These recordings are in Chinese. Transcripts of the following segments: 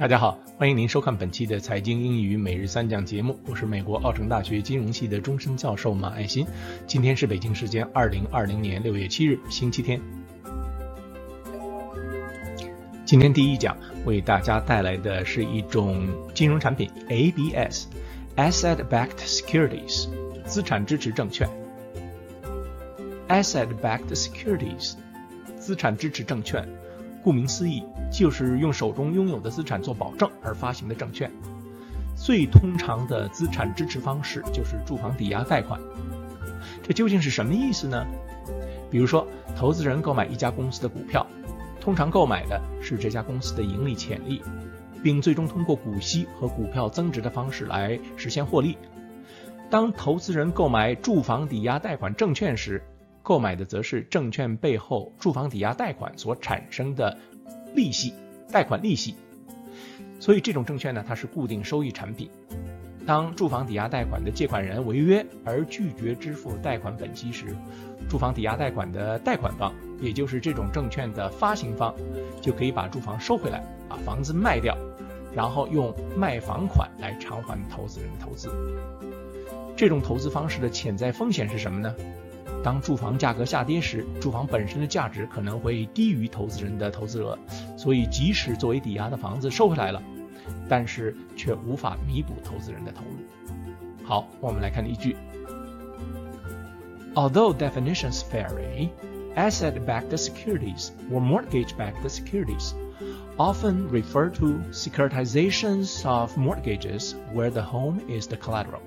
大家好，欢迎您收看本期的财经英语每日三讲节目，我是美国奥城大学金融系的终身教授马爱新。今天是北京时间二零二零年六月七日，星期天。今天第一讲为大家带来的是一种金融产品 ABS（Asset-Backed Securities） 资产支持证券。Asset-Backed Securities 资产支持证券。顾名思义，就是用手中拥有的资产做保证而发行的证券。最通常的资产支持方式就是住房抵押贷款。这究竟是什么意思呢？比如说，投资人购买一家公司的股票，通常购买的是这家公司的盈利潜力，并最终通过股息和股票增值的方式来实现获利。当投资人购买住房抵押贷款证券时，购买的则是证券背后住房抵押贷款所产生的利息，贷款利息。所以这种证券呢，它是固定收益产品。当住房抵押贷款的借款人违约而拒绝支付贷款本息时，住房抵押贷款的贷款方，也就是这种证券的发行方，就可以把住房收回来，把房子卖掉，然后用卖房款来偿还投资人的投资。这种投资方式的潜在风险是什么呢？当住房价格下跌时，住房本身的价值可能会低于投资人的投资额，所以即使作为抵押的房子收回来了，但是却无法弥补投资人的投入。好，我们来看例句。Although definitions vary, asset-backed securities or mortgage-backed securities often refer to securitizations of mortgages where the home is the collateral.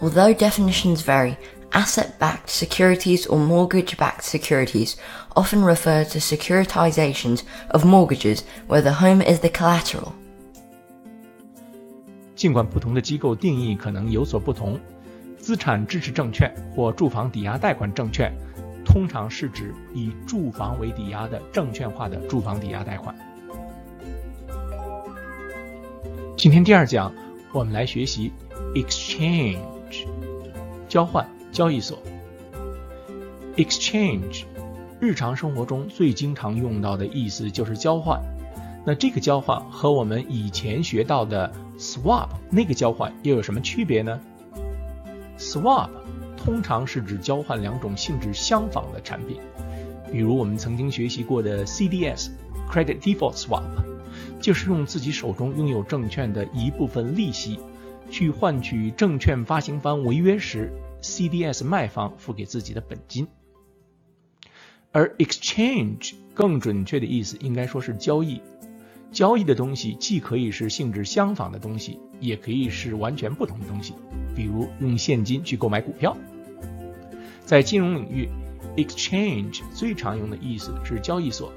Although definitions vary, asset backed securities or mortgage backed securities often refer to securitizations of mortgages where the home is the collateral. 尽管不同的机构定义可能有所不同，资产支持证券或住房抵押贷款证券通常是指以住房为抵押的证券化的住房抵押贷款。今天第二讲，我们来学习 exchange。交换 交易所，exchange，日常生活中最经常用到的意思就是交换。那这个交换和我们以前学到的 swap 那个交换又有什么区别呢？swap 通常是指交换两种性质相仿的产品，比如我们曾经学习过的 CDS，credit default swap，就是用自己手中拥有证券的一部分利息。去换取证券发行方违约时，CDS 卖方付给自己的本金。而 exchange 更准确的意思应该说是交易。交易的东西既可以是性质相仿的东西，也可以是完全不同的东西。比如用现金去购买股票。在金融领域，exchange 最常用的意思是交易所，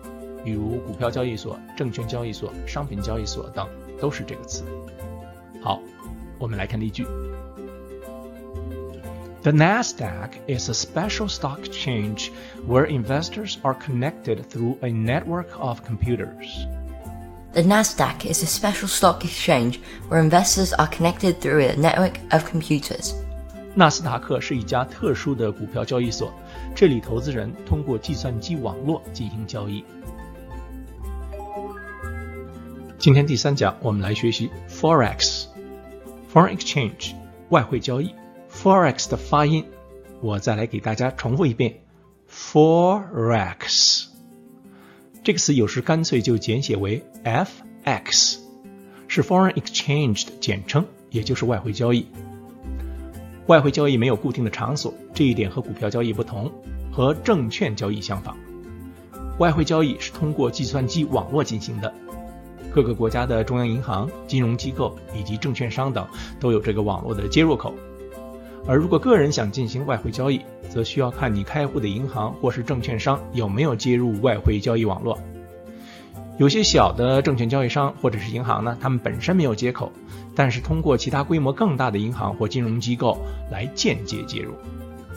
比如股票交易所、证券交易所、商品交易所等都是这个词。好。我们来看例句。The Nasdaq is a special stock exchange where investors are connected through a network of computers. The Nasdaq is a special stock exchange where investors are connected through a network of computers. 纳斯达克是一家特殊的股票交易所，这里投资人通过计算机网络进行交易。今天第三讲，我们来学习 Forex。Foreign exchange 外汇交易 ，forex 的发音，我再来给大家重复一遍，forex 这个词有时干脆就简写为 fx，是 foreign exchange 的简称，也就是外汇交易。外汇交易没有固定的场所，这一点和股票交易不同，和证券交易相仿。外汇交易是通过计算机网络进行的。各个国家的中央银行、金融机构以及证券商等都有这个网络的接入口。而如果个人想进行外汇交易，则需要看你开户的银行或是证券商有没有接入外汇交易网络。有些小的证券交易商或者是银行呢，他们本身没有接口，但是通过其他规模更大的银行或金融机构来间接接入。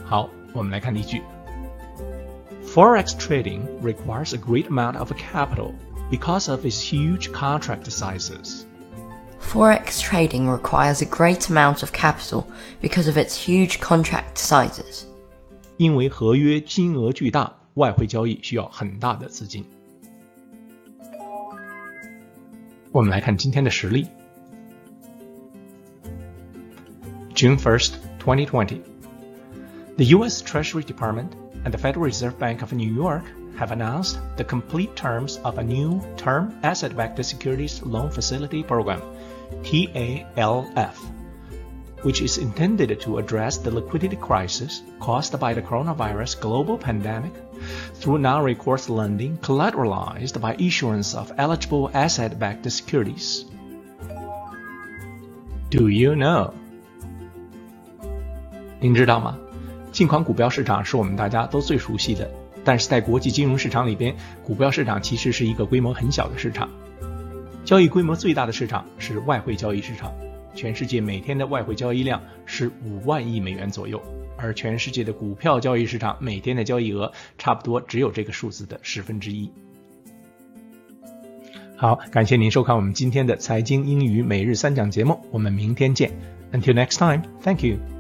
好，我们来看例句：Forex trading requires a great amount of capital. because of its huge contract sizes. Forex trading requires a great amount of capital because of its huge contract sizes. 因为合约金额巨大，外汇交易需要很大的资金。 我们来看今天的实例。June 1st, 2020. The U.S. Treasury Department and the Federal Reserve Bank of New York have announced the complete terms of a new Term Asset Backed Securities Loan Facility Program, TALF, which is intended to address the liquidity crisis caused by the coronavirus global pandemic through non recourse lending collateralized by issuance of eligible asset backed securities. Do you know? 您知道吗？近款股票市场是我们大家都最熟悉的， 但是在国际金融市场里边，股票市场其实是一个规模很小的市场。交易规模最大的市场是外汇交易市场，全世界每天的外汇交易量是五万亿美元左右，而全世界的股票交易市场每天的交易额差不多只有这个数字的十分之一。好，感谢您收看我们今天的财经英语每日三讲节目，我们明天见。Until next time, thank you.